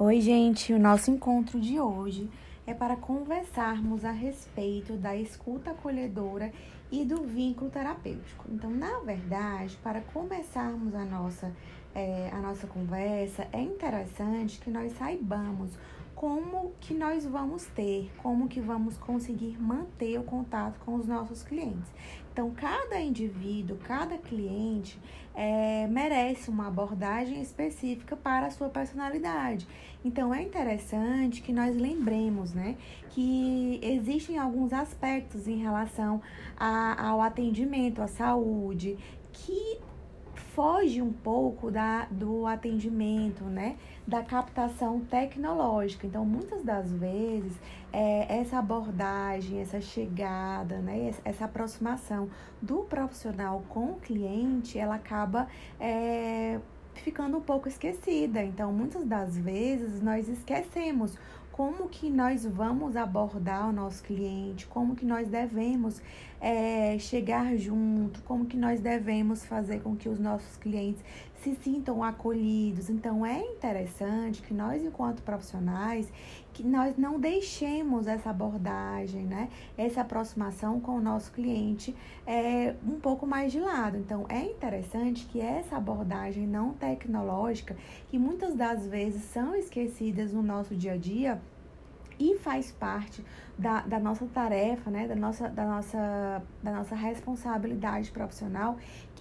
Oi, gente. O nosso encontro de hoje é para conversarmos a respeito da escuta acolhedora e do vínculo terapêutico. Então, na verdade, para começarmos a nossa, é, a nossa conversa, é interessante que nós saibamos como que nós vamos ter, como que vamos conseguir manter o contato com os nossos clientes. Então, cada indivíduo, cada cliente é, merece uma abordagem específica para a sua personalidade. Então, é interessante que nós lembremos, né, que existem alguns aspectos em relação a, ao atendimento à saúde que foge um pouco da, do atendimento, né? Da captação tecnológica. Então, muitas das vezes, é, essa abordagem, essa chegada, né? Essa aproximação do profissional com o cliente, ela acaba. É, ficando um pouco esquecida. Então, muitas das vezes nós esquecemos como que nós vamos abordar o nosso cliente, como que nós devemos é, chegar junto, como que nós devemos fazer com que os nossos clientes se sintam acolhidos. Então é interessante que nós, enquanto profissionais, que nós não deixemos essa abordagem, né? Essa aproximação com o nosso cliente é, um pouco mais de lado. Então é interessante que essa abordagem não tecnológica, que muitas das vezes são esquecidas no nosso dia a dia, e faz parte da, da nossa tarefa, né, da nossa, da, nossa, da nossa responsabilidade profissional,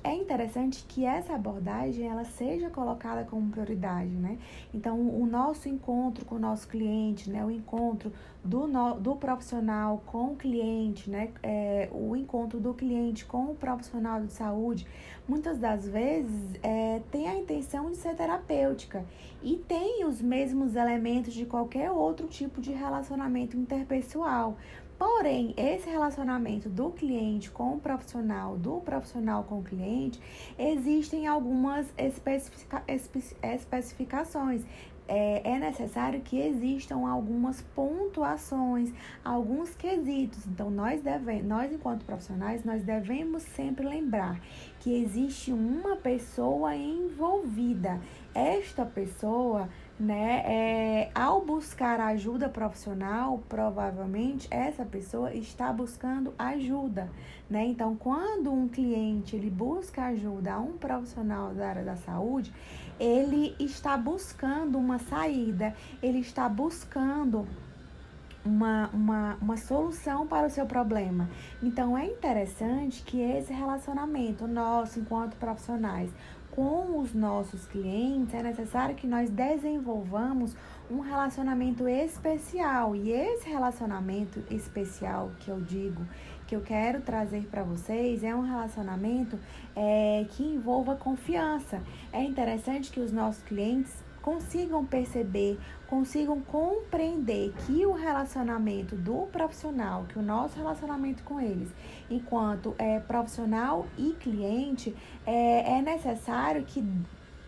é interessante que essa abordagem ela seja colocada como prioridade, né? Então, o nosso encontro com o nosso cliente, né? O encontro do, no, do profissional com o cliente, né? É, o encontro do cliente com o profissional de saúde, muitas das vezes é, tem a intenção de ser terapêutica e tem os mesmos elementos de qualquer outro tipo de relacionamento interpessoal. Porém, esse relacionamento do cliente com o profissional, do profissional com o cliente, existem algumas especifica especificações. É, é, necessário que existam algumas pontuações, alguns quesitos. Então, nós, deve, nós, enquanto profissionais, nós devemos sempre lembrar que existe uma pessoa envolvida. Esta pessoa né? É, ao buscar ajuda profissional, provavelmente essa pessoa está buscando ajuda, né? Então, quando um cliente ele busca ajuda a um profissional da área da saúde, ele está buscando uma saída, ele está buscando uma, uma, uma solução para o seu problema. Então, é interessante que esse relacionamento nosso, enquanto profissionais, com os nossos clientes, é necessário que nós desenvolvamos um relacionamento especial. E esse relacionamento especial que eu digo, que eu quero trazer para vocês, é um relacionamento é, que envolva confiança. É interessante que os nossos clientes consigam perceber, consigam compreender que o relacionamento do profissional, que o nosso relacionamento com eles, enquanto é, profissional e cliente, é, é necessário que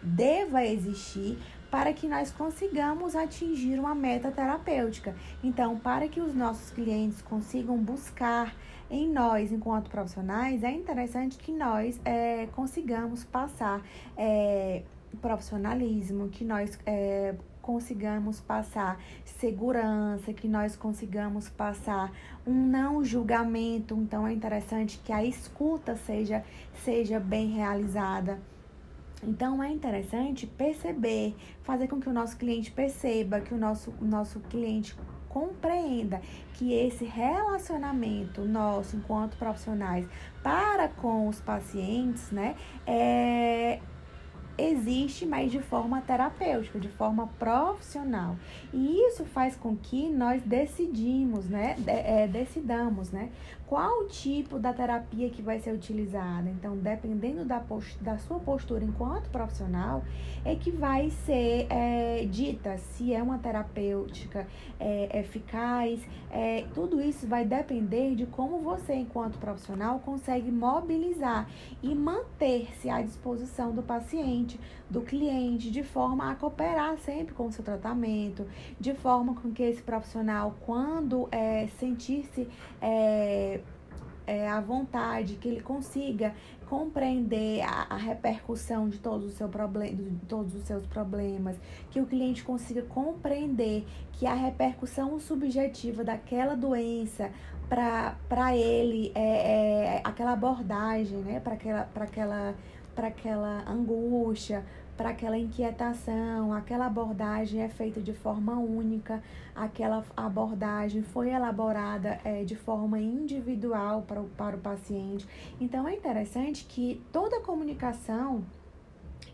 deva existir para que nós consigamos atingir uma meta terapêutica. Então, para que os nossos clientes consigam buscar em nós, enquanto profissionais, é interessante que nós é, consigamos passar. É, profissionalismo, que nós é, consigamos passar segurança, que nós consigamos passar um não julgamento. Então é interessante que a escuta seja, seja bem realizada. Então é interessante perceber, fazer com que o nosso cliente perceba, que o nosso, o nosso cliente compreenda que esse relacionamento nosso enquanto profissionais para com os pacientes, né, é, existe, mas de forma terapêutica, de forma profissional. E isso faz com que nós decidimos, né, é, decidamos, né, qual tipo da terapia que vai ser utilizada. Então, dependendo da, da sua postura enquanto profissional, é que vai ser é, dita se é uma terapêutica é, eficaz. É, tudo isso vai depender de como você, enquanto profissional, consegue mobilizar e manter-se à disposição do paciente, do cliente, de forma a cooperar sempre com o seu tratamento, de forma com que esse profissional, quando é, sentir-se é, é, à vontade, que ele consiga compreender a, a, repercussão de todos de todos os seus problemas, que o cliente consiga compreender que a repercussão subjetiva daquela doença para ele é, é, aquela abordagem, né? para aquela, aquela, aquela angústia, para aquela inquietação, aquela abordagem é feita de forma única, aquela abordagem foi elaborada é, de forma individual para o, para o paciente. Então é interessante que toda comunicação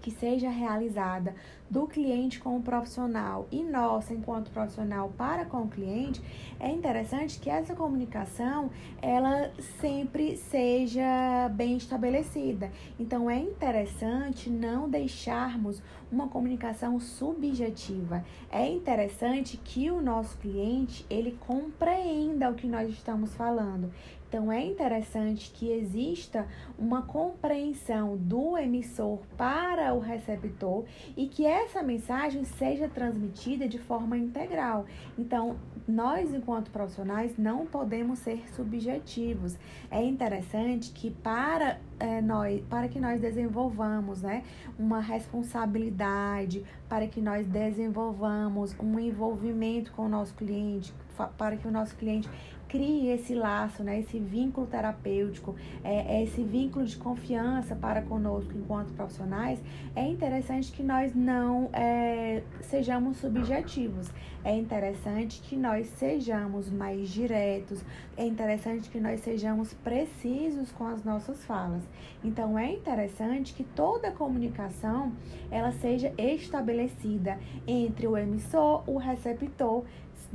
que seja realizada do cliente com o profissional e nossa enquanto profissional para com o cliente, é interessante que essa comunicação ela sempre seja bem estabelecida. Então é interessante não deixarmos uma comunicação subjetiva. É interessante que o nosso cliente ele compreenda o que nós estamos falando. Então é interessante que exista uma compreensão do emissor para o receptor e que essa mensagem seja transmitida de forma integral. Então, nós, enquanto profissionais, não podemos ser subjetivos. É interessante que para é, nós, para que nós desenvolvamos né, uma responsabilidade, para que nós desenvolvamos um envolvimento com o nosso cliente, para que o nosso cliente crie esse laço, né, esse vínculo terapêutico, é, é, esse vínculo de confiança para conosco enquanto profissionais, é interessante que nós não é, sejamos subjetivos. É interessante que nós sejamos mais diretos, é interessante que nós sejamos precisos com as nossas falas. Então é interessante que toda comunicação ela seja estabelecida entre o emissor, o receptor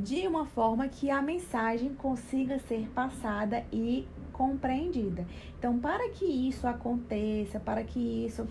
de uma forma que a mensagem consiga ser passada e compreendida. Então, para que isso aconteça, para que isso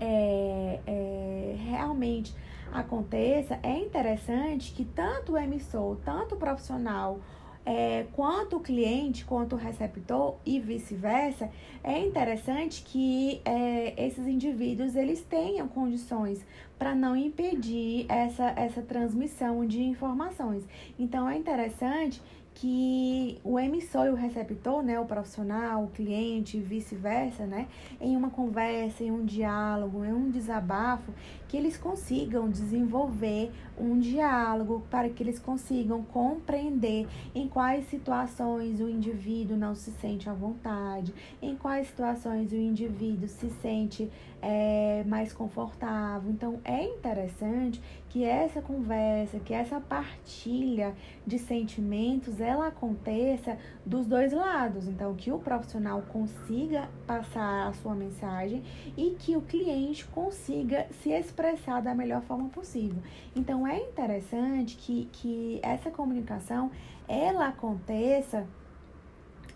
é, é, realmente aconteça, é interessante que tanto o emissor, tanto o profissional, é, quanto o cliente, quanto o receptor e vice-versa, é interessante que é, esses indivíduos eles tenham condições para não impedir essa, essa transmissão de informações. Então é interessante que o emissor e o receptor, né, o profissional, o cliente, vice-versa, né, em uma conversa, em um diálogo, em um desabafo, que eles consigam desenvolver um diálogo para que eles consigam compreender em quais situações o indivíduo não se sente à vontade, em quais situações o indivíduo se sente é, mais confortável. Então é interessante que essa conversa, que essa partilha de sentimentos, ela aconteça dos dois lados. Então que o profissional consiga passar a sua mensagem e que o cliente consiga se expressar da melhor forma possível. Então é interessante que, que essa comunicação ela aconteça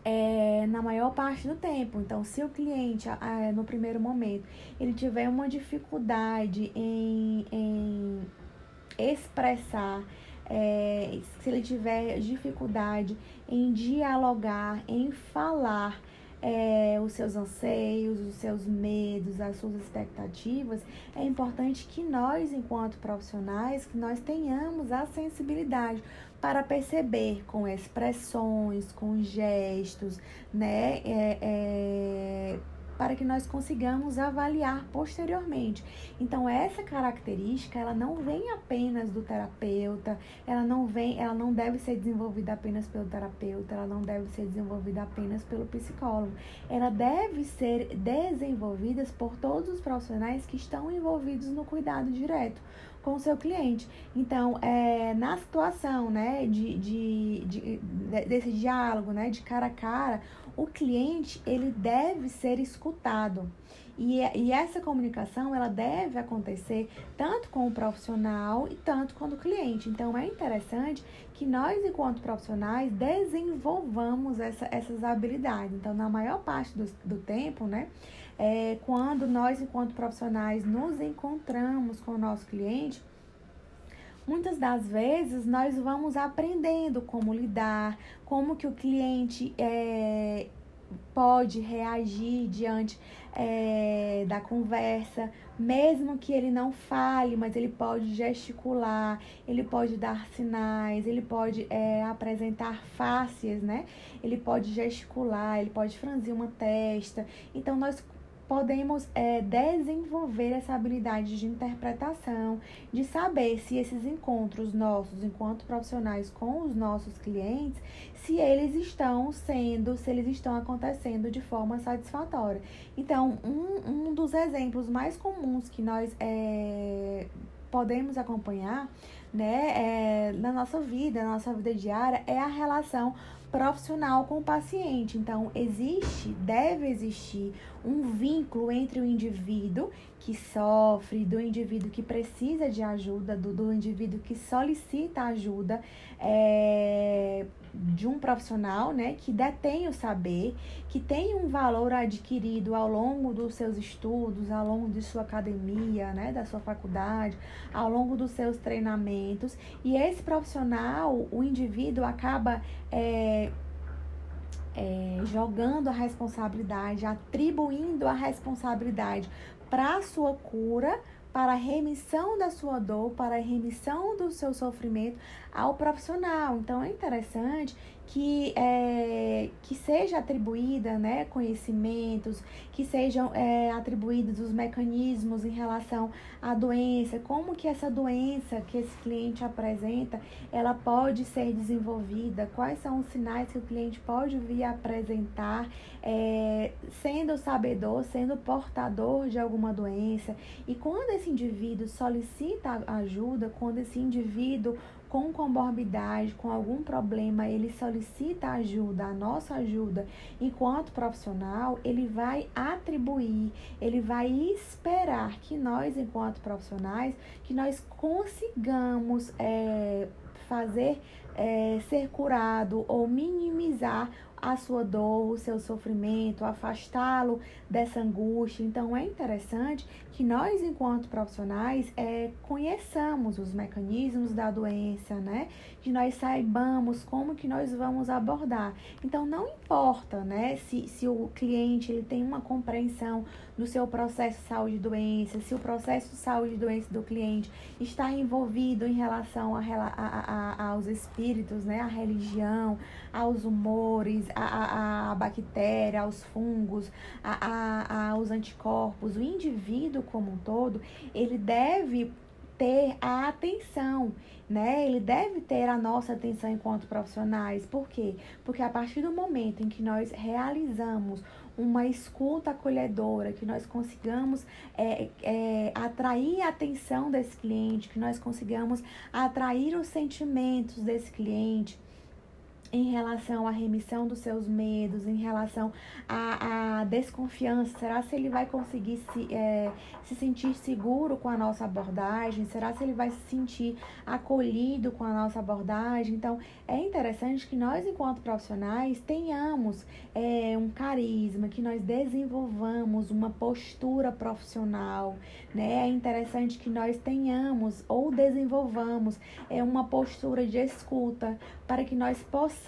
é, na maior parte do tempo. Então, se o cliente, é, no primeiro momento, ele tiver uma dificuldade em, em expressar, é, se ele tiver dificuldade em dialogar, em falar, é, os seus anseios, os seus medos, as suas expectativas, é importante que nós, enquanto profissionais, que nós tenhamos a sensibilidade para perceber com expressões, com gestos, né, é, é, para que nós consigamos avaliar posteriormente. Então essa característica, ela não vem apenas do terapeuta, ela não vem, ela não deve ser desenvolvida apenas pelo terapeuta, ela não deve ser desenvolvida apenas pelo psicólogo. Ela deve ser desenvolvida por todos os profissionais que estão envolvidos no cuidado direto com o seu cliente. Então, é, na situação né, de, de, de, desse diálogo, né, de cara a cara, o cliente ele deve ser escutado. E, e essa comunicação ela deve acontecer tanto com o profissional e tanto com o cliente. Então é interessante que nós, enquanto profissionais, desenvolvamos essa, essas habilidades. Então, na maior parte do, do tempo, né? É, quando nós, enquanto profissionais, nos encontramos com o nosso cliente, muitas das vezes nós vamos aprendendo como lidar, como que o cliente é, pode reagir diante é, da conversa, mesmo que ele não fale, mas ele pode gesticular, ele pode dar sinais, ele pode é, apresentar faces, né? Ele pode gesticular, ele pode franzir uma testa. Então, nós podemos é, desenvolver essa habilidade de interpretação, de saber se esses encontros nossos, enquanto profissionais com os nossos clientes, se eles estão sendo, se eles estão acontecendo de forma satisfatória. Então, um, um dos exemplos mais comuns que nós é, podemos acompanhar né, é, na nossa vida, na nossa vida diária, é a relação profissional com o paciente. Então, existe, deve existir um vínculo entre o indivíduo que sofre, do indivíduo que precisa de ajuda, do, do indivíduo que solicita ajuda é, de um profissional, né, que detém o saber, que tem um valor adquirido ao longo dos seus estudos, ao longo de sua academia, né, da sua faculdade, ao longo dos seus treinamentos. E esse profissional, o indivíduo acaba é, é, jogando a responsabilidade, atribuindo a responsabilidade para a sua cura, para a remissão da sua dor, para a remissão do seu sofrimento ao profissional. Então é interessante que, é, que seja atribuída né, conhecimentos, que sejam é, atribuídos os mecanismos em relação à doença, como que essa doença que esse cliente apresenta, ela pode ser desenvolvida, quais são os sinais que o cliente pode vir apresentar, é, sendo sabedor, sendo portador de alguma doença. E quando esse indivíduo solicita ajuda, quando esse indivíduo com comorbidade, com algum problema, ele solicita ajuda, a nossa ajuda, enquanto profissional, ele vai atribuir, ele vai esperar que nós, enquanto profissionais, que nós consigamos é, fazer é, ser curado ou minimizar a sua dor, o seu sofrimento, afastá-lo dessa angústia. Então é interessante que nós, enquanto profissionais, é, conheçamos os mecanismos da doença, né? Que nós saibamos como que nós vamos abordar. Então não importa, né, se, se o cliente ele tem uma compreensão do seu processo de saúde e doença, se o processo de saúde e doença do cliente está envolvido em relação a, a, a, aos espíritos, né, a religião, aos humores, a, a, a bactéria, aos fungos, a, a, aos anticorpos, o indivíduo como um todo, ele deve ter a atenção, né? Ele deve ter a nossa atenção enquanto profissionais. Por quê? Porque a partir do momento em que nós realizamos uma escuta acolhedora, que nós consigamos é, é, atrair a atenção desse cliente, que nós consigamos atrair os sentimentos desse cliente, em relação à remissão dos seus medos, em relação à, à desconfiança. Será se ele vai conseguir se, é, se sentir seguro com a nossa abordagem? Será se ele vai se sentir acolhido com a nossa abordagem? Então, é interessante que nós, enquanto profissionais, tenhamos é, um carisma, que nós desenvolvamos uma postura profissional, né? É interessante que nós tenhamos ou desenvolvamos é, uma postura de escuta para que nós possamos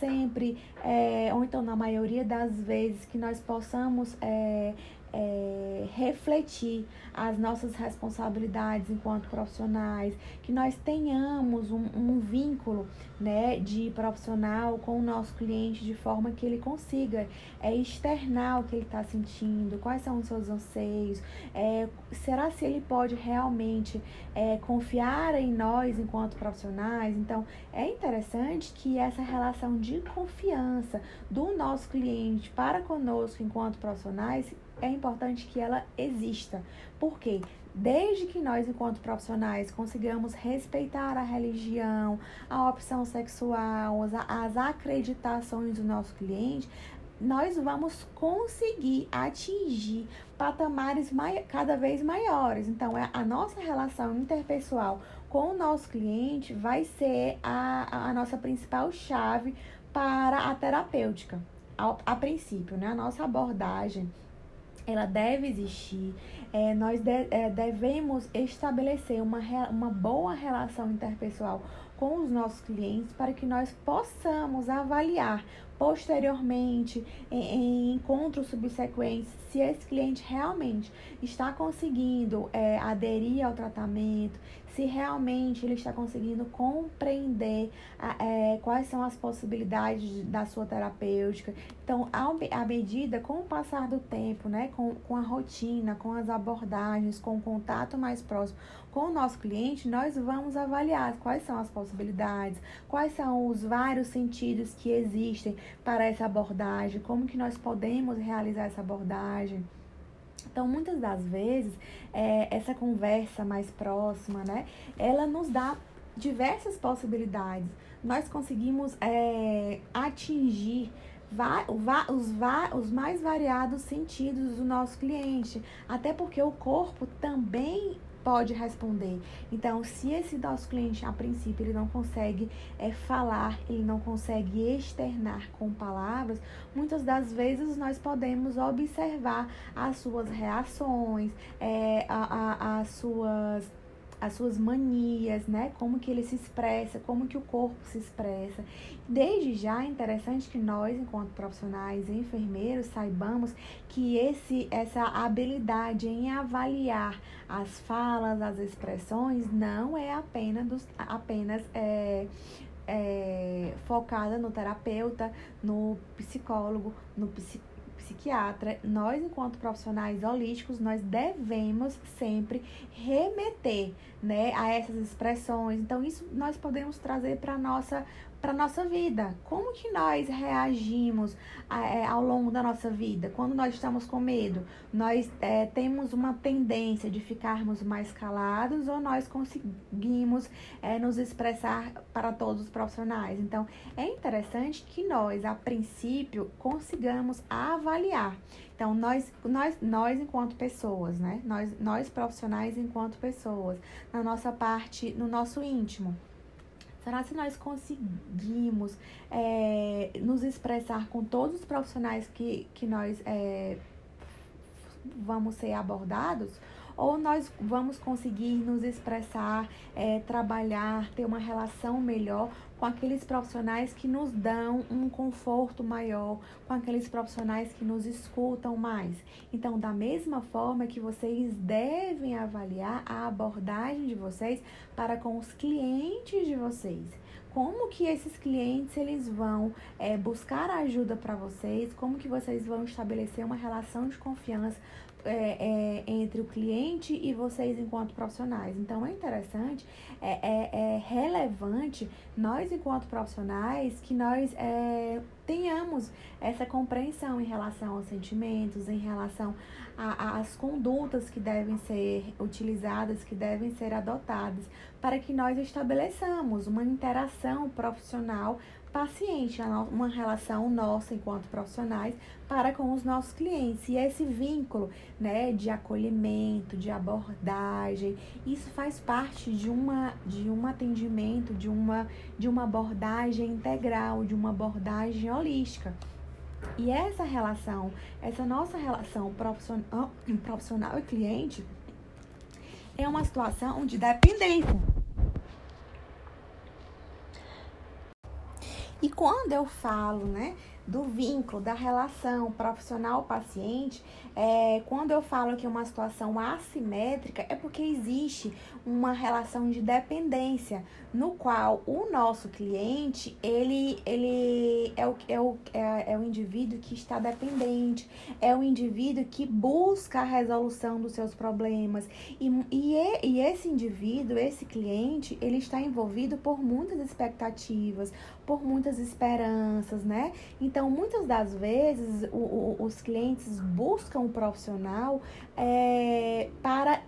sempre, é, ou então na maioria das vezes, que nós possamos é, é, refletir as nossas responsabilidades enquanto profissionais, que nós tenhamos um, um, vínculo né, de profissional com o nosso cliente de forma que ele consiga é, externar o que ele está sentindo, quais são os seus anseios, é, será se ele pode realmente é, confiar em nós enquanto profissionais? Então, é interessante que essa relação de confiança do nosso cliente para conosco enquanto profissionais é importante que ela exista. Por quê? Desde que nós, enquanto profissionais, consigamos respeitar a religião, a opção sexual, as, acreditações do nosso cliente, nós vamos conseguir atingir patamares cada vez maiores. Então, é, a nossa relação interpessoal com o nosso cliente vai ser a, a nossa principal chave para a terapêutica, a, a princípio, né? A nossa abordagem ela deve existir. É, nós de, é, devemos estabelecer uma, uma boa relação interpessoal com os nossos clientes para que nós possamos avaliar posteriormente, em, em encontros subsequentes, se esse cliente realmente está conseguindo é, aderir ao tratamento, se realmente ele está conseguindo compreender é, quais são as possibilidades da sua terapêutica. Então, à medida, com o passar do tempo, né, com, com a rotina, com as abordagens, com o contato mais próximo com o nosso cliente, nós vamos avaliar quais são as possibilidades, quais são os vários sentidos que existem para essa abordagem, como que nós podemos realizar essa abordagem. Então, muitas das vezes, é, essa conversa mais próxima, né, ela nos dá diversas possibilidades. Nós conseguimos é, atingir os, os mais variados sentidos do nosso cliente, até porque o corpo também pode responder. Então, se esse nosso cliente, a princípio, ele não consegue é, falar, ele não consegue externar com palavras, muitas das vezes nós podemos observar as suas reações, é, as suas as suas manias, né? Como que ele se expressa, como que o corpo se expressa. Desde já é interessante que nós, enquanto profissionais e enfermeiros, saibamos que esse, essa habilidade em avaliar as falas, as expressões, não é apenas, dos, apenas é, é, focada no terapeuta, no psicólogo, no psicólogo psiquiatra, nós, enquanto profissionais holísticos, nós devemos sempre remeter né, a essas expressões. Então, isso nós podemos trazer para a nossa para nossa vida. Como que nós reagimos é, ao longo da nossa vida? Quando nós estamos com medo, nós é, temos uma tendência de ficarmos mais calados ou nós conseguimos é, nos expressar para todos os profissionais? Então, é interessante que nós, a princípio, consigamos avaliar. Então, nós, nós, nós enquanto pessoas, né? Nós, nós profissionais enquanto pessoas, na nossa parte, no nosso íntimo Será se nós conseguimos é, nos expressar com todos os profissionais que, que nós é, vamos ser abordados? Ou nós vamos conseguir nos expressar, é, trabalhar, ter uma relação melhor com aqueles profissionais que nos dão um conforto maior, com aqueles profissionais que nos escutam mais. Então, da mesma forma que vocês devem avaliar a abordagem de vocês para com os clientes de vocês como que esses clientes eles vão é, buscar ajuda para vocês, como que vocês vão estabelecer uma relação de confiança é, é, entre o cliente e vocês enquanto profissionais. Então é interessante, é, é, é relevante nós enquanto profissionais que nós é, tenhamos essa compreensão em relação aos sentimentos, em relação às condutas que devem ser utilizadas, que devem ser adotadas, para que nós estabeleçamos uma interação profissional paciente, uma relação nossa enquanto profissionais para com os nossos clientes. E esse vínculo, né, de acolhimento, de abordagem, isso faz parte de uma de um atendimento, de uma de uma abordagem integral, de uma abordagem holística. E essa relação, essa nossa relação profissional, profissional e cliente é uma situação de dependência E quando eu falo, né, do vínculo, da relação profissional-paciente, é, quando eu falo que é uma situação assimétrica, é porque existe uma relação de dependência, no qual o nosso cliente, ele, ele é, o, é, o, é, é o indivíduo que está dependente, é o indivíduo que busca a resolução dos seus problemas. E, e, e esse indivíduo, esse cliente, ele está envolvido por muitas expectativas, por muitas esperanças, né? Então, muitas das vezes, o, o, os clientes buscam profissional é, para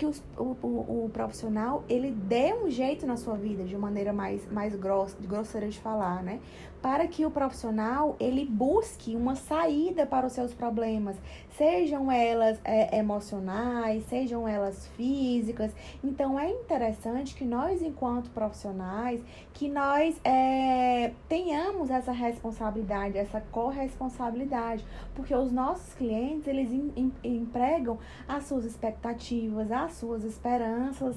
que os, o, o, o, profissional ele dê um jeito na sua vida de maneira mais, mais grossa, grosseira de falar, né? para que o profissional ele busque uma saída para os seus problemas, sejam elas é, emocionais, sejam elas físicas. Então é interessante que nós, enquanto profissionais, que nós é, tenhamos essa responsabilidade, essa corresponsabilidade, porque os nossos clientes eles em, em, empregam as suas expectativas, as suas esperanças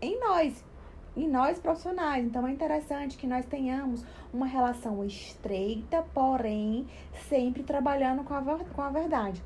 em nós, em nós profissionais. Então é interessante que nós tenhamos uma relação estreita, porém sempre trabalhando com a, com a verdade.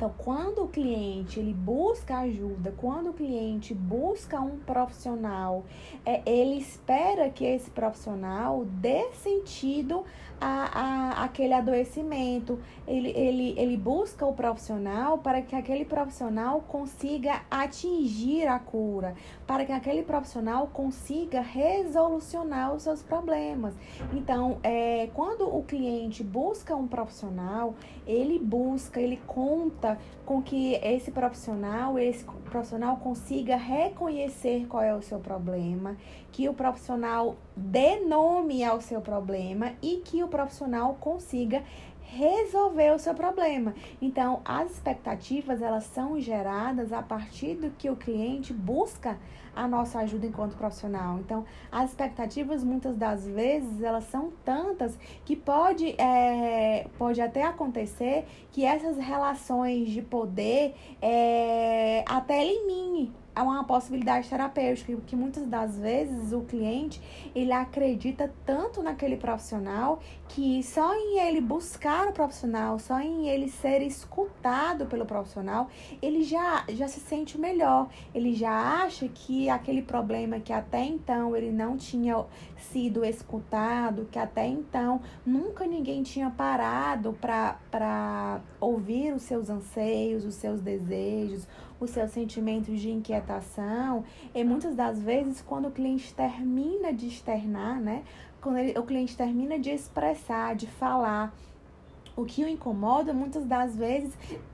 Então, quando o cliente ele busca ajuda, quando o cliente busca um profissional, é, ele espera que esse profissional dê sentido a, a, aquele adoecimento. Ele, ele, ele busca o profissional para que aquele profissional consiga atingir a cura, para que aquele profissional consiga resolucionar os seus problemas. Então, é, quando o cliente busca um profissional, ele busca, ele conta com que esse profissional, esse profissional consiga reconhecer qual é o seu problema, que o profissional dê nome ao seu problema e que o profissional consiga resolver o seu problema. Então, as expectativas elas são geradas a partir do que o cliente busca a nossa ajuda enquanto profissional. Então, as expectativas muitas das vezes elas são tantas que pode, é, pode até acontecer que essas relações de poder é, até elimine é uma possibilidade terapêutica, que muitas das vezes o cliente ele acredita tanto naquele profissional que só em ele buscar o profissional, só em ele ser escutado pelo profissional, ele já, já se sente melhor. Ele já acha que aquele problema que até então ele não tinha sido escutado, que até então nunca ninguém tinha parado para ouvir os seus anseios, os seus desejos, os seus sentimentos de inquietação. E muitas das vezes, quando o cliente termina de externar, né? Quando ele, o cliente termina de expressar, de falar, o que o incomoda, muitas das vezes,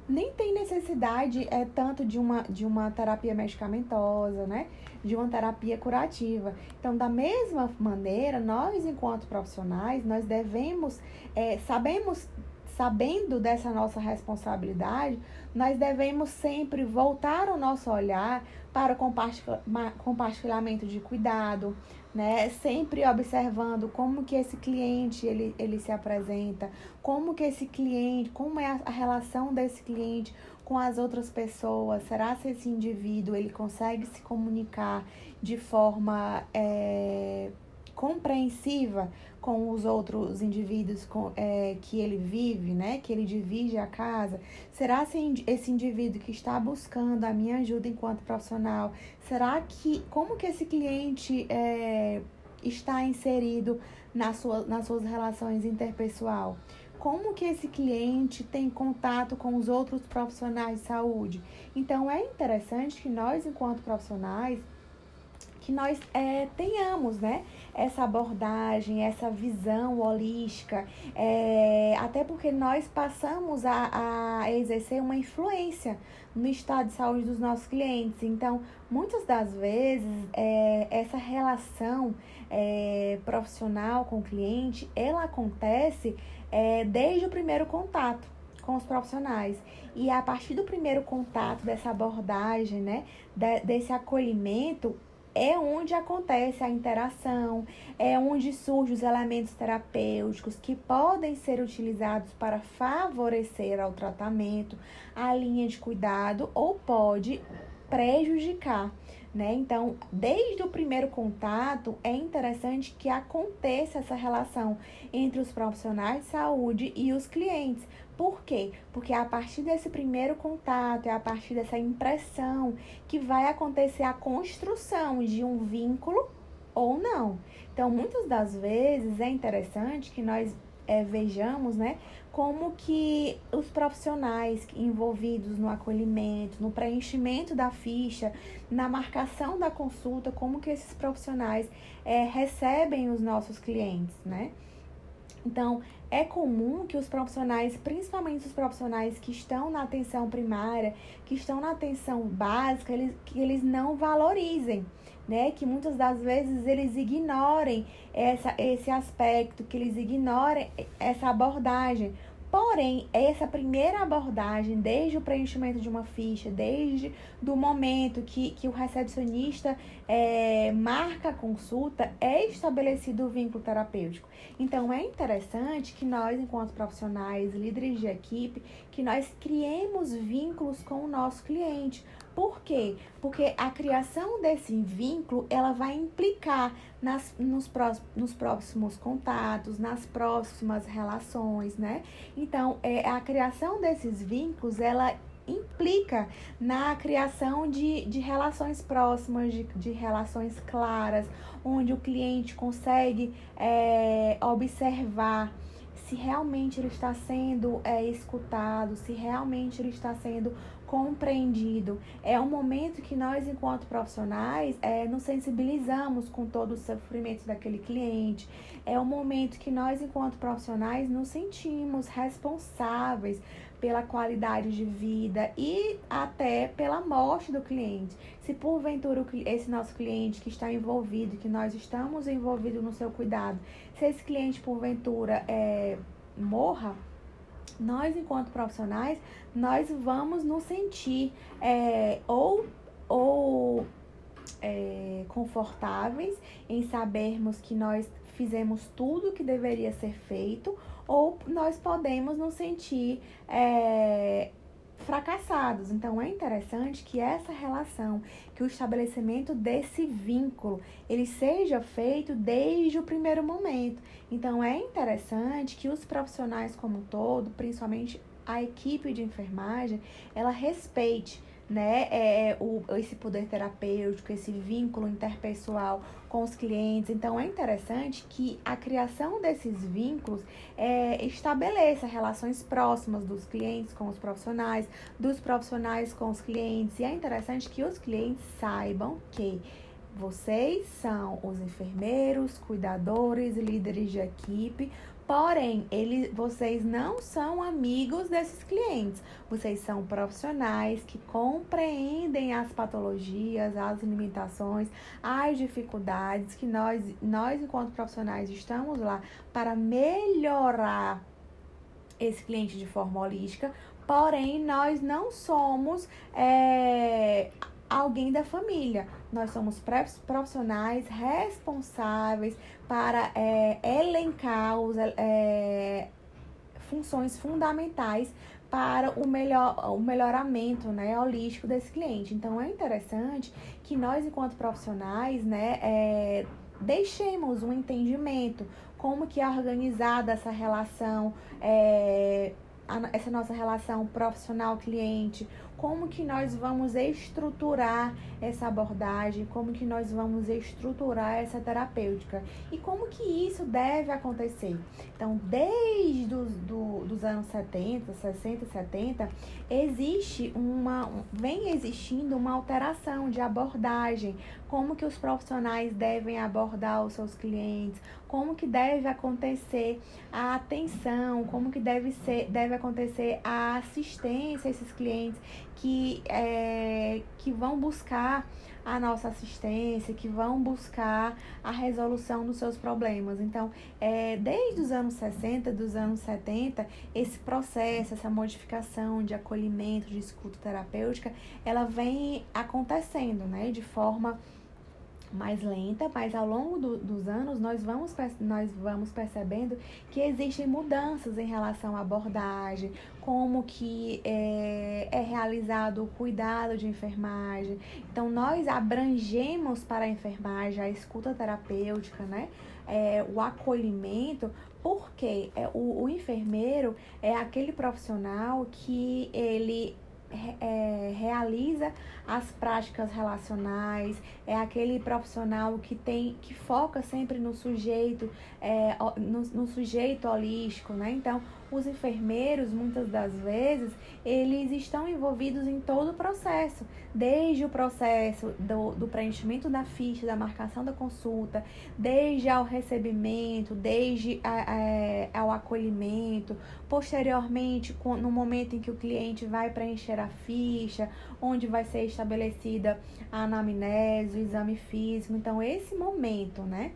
nem tem necessidade é tanto de uma, de uma terapia medicamentosa, né? De uma terapia curativa. Então, da mesma maneira, nós, enquanto profissionais, nós devemos, é, sabemos sabendo dessa nossa responsabilidade, nós devemos sempre voltar o nosso olhar para o compartilhamento de cuidado, né? Sempre observando como que esse cliente ele, ele se apresenta, como que esse cliente, como é a relação desse cliente com as outras pessoas. Será se esse indivíduo ele consegue se comunicar de forma é, compreensiva com os outros indivíduos com, é, que ele vive, né? Que ele divide a casa? Será se esse indivíduo que está buscando a minha ajuda enquanto profissional, será que como que esse cliente é, está inserido na sua, nas suas relações interpessoal? Como que esse cliente tem contato com os outros profissionais de saúde? Então é interessante que nós, enquanto profissionais, que nós é, tenhamos, né? Essa abordagem, essa visão holística, é, até porque nós passamos a, a exercer uma influência no estado de saúde dos nossos clientes. Então, muitas das vezes, é, essa relação é, profissional com o cliente, ela acontece é, desde o primeiro contato com os profissionais. E a partir do primeiro contato, dessa abordagem, né, de, desse acolhimento, é onde acontece a interação, é onde surgem os elementos terapêuticos que podem ser utilizados para favorecer ao tratamento, a linha de cuidado ou pode prejudicar. Né? Então, desde o primeiro contato, é interessante que aconteça essa relação entre os profissionais de saúde e os clientes, por quê? Porque é a partir desse primeiro contato, é a partir dessa impressão que vai acontecer a construção de um vínculo ou não. Então, muitas das vezes é interessante que nós é, vejamos, né, como que os profissionais envolvidos no acolhimento, no preenchimento da ficha, na marcação da consulta, como que esses profissionais é, recebem os nossos clientes, né? Então, é comum que os profissionais, principalmente os profissionais que estão na atenção primária, que estão na atenção básica, eles, que eles não valorizem né? Que muitas das vezes eles ignorem essa, esse aspecto, que eles ignorem essa abordagem. Porém, essa primeira abordagem, desde o preenchimento de uma ficha, desde do momento que, que o recepcionista é, marca a consulta, é estabelecido o vínculo terapêutico. Então, é interessante que nós, enquanto profissionais, líderes de equipe, que nós criemos vínculos com o nosso cliente, por quê? Porque a criação desse vínculo, ela vai implicar nas, nos, próximos, nos próximos contatos, nas próximas relações, né? Então, é, a criação desses vínculos, ela implica na criação de, de relações próximas, de, de relações claras, onde o cliente consegue é, observar se realmente ele está sendo é, escutado, se realmente ele está sendo compreendido. É um momento que nós, enquanto profissionais, é, nos sensibilizamos com todo o sofrimento daquele cliente. É um momento que nós, enquanto profissionais, nos sentimos responsáveis pela qualidade de vida e até pela morte do cliente. Se porventura esse nosso cliente que está envolvido, que nós estamos envolvidos no seu cuidado, se esse cliente porventura é, morra, nós, enquanto profissionais, nós vamos nos sentir é, ou, ou é, confortáveis em sabermos que nós fizemos tudo o que deveria ser feito, ou nós podemos nos sentir é, fracassados. Então é interessante que essa relação, que o estabelecimento desse vínculo, ele seja feito desde o primeiro momento. Então é interessante que os profissionais como um todo, principalmente a equipe de enfermagem, ela respeite né, é, é, o, esse poder terapêutico, esse vínculo interpessoal com os clientes. Então, é interessante que a criação desses vínculos é, estabeleça relações próximas dos clientes com os profissionais, dos profissionais com os clientes. E é interessante que os clientes saibam que vocês são os enfermeiros, cuidadores, líderes de equipe, Porém, ele, vocês não são amigos desses clientes. Vocês são profissionais que compreendem as patologias, as limitações, as dificuldades que nós, nós enquanto profissionais, estamos lá para melhorar esse cliente de forma holística. Porém, nós não somos é, alguém da família. Nós somos profissionais responsáveis para é, elencar os, é, funções fundamentais para o, melhor, o melhoramento né, holístico desse cliente. Então, é interessante que nós, enquanto profissionais, né, é, deixemos um entendimento como que é organizada essa relação, é, a, essa nossa relação profissional-cliente, como que nós vamos estruturar essa abordagem, como que nós vamos estruturar essa terapêutica? E como que isso deve acontecer. Então, desde os do, dos anos 70, 60, 70, existe uma, vem existindo uma alteração de abordagem, como que os profissionais devem abordar os seus clientes, como que deve acontecer a atenção, como que deve ser, deve acontecer a assistência a esses clientes que, é, que vão buscar a nossa assistência, que vão buscar a resolução dos seus problemas. Então, é, desde os anos 60, dos anos 70, esse processo, essa modificação de acolhimento, de escuta terapêutica, ela vem acontecendo, né, de forma mais lenta, mas ao longo do, dos anos nós vamos, nós vamos percebendo que existem mudanças em relação à abordagem, como que é, é realizado o cuidado de enfermagem. Então nós abrangemos para a enfermagem a escuta terapêutica, né? É, o acolhimento, porque é, o, o enfermeiro é aquele profissional que ele é, realiza as práticas relacionais, é aquele profissional que tem que foca sempre no sujeito, é, no, no, sujeito holístico, né? Então, os enfermeiros, muitas das vezes, eles estão envolvidos em todo o processo, desde o processo do, do preenchimento da ficha, da marcação da consulta, desde ao recebimento, desde a, a, ao acolhimento, posteriormente, no momento em que o cliente vai preencher a ficha, onde vai ser estabelecida a anamnese, o exame físico. Então, esse momento, né?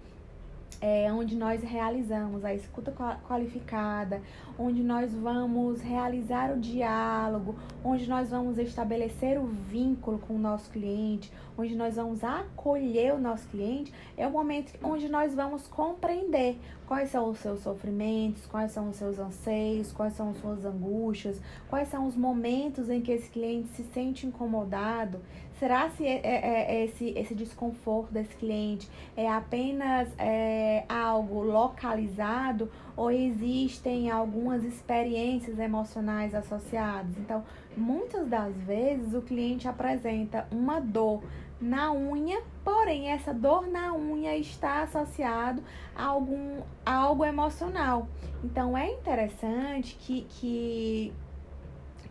é, onde nós realizamos a escuta qualificada, onde nós vamos realizar o diálogo, onde nós vamos estabelecer o vínculo com o nosso cliente, onde nós vamos acolher o nosso cliente, é o momento onde nós vamos compreender quais são os seus sofrimentos, quais são os seus anseios, quais são as suas angústias, quais são os momentos em que esse cliente se sente incomodado, Será se é, é, é esse, esse desconforto desse cliente é apenas é, algo localizado ou existem algumas experiências emocionais associadas? Então, muitas das vezes o cliente apresenta uma dor na unha, porém essa dor na unha está associado a algum a algo emocional. Então é interessante que, que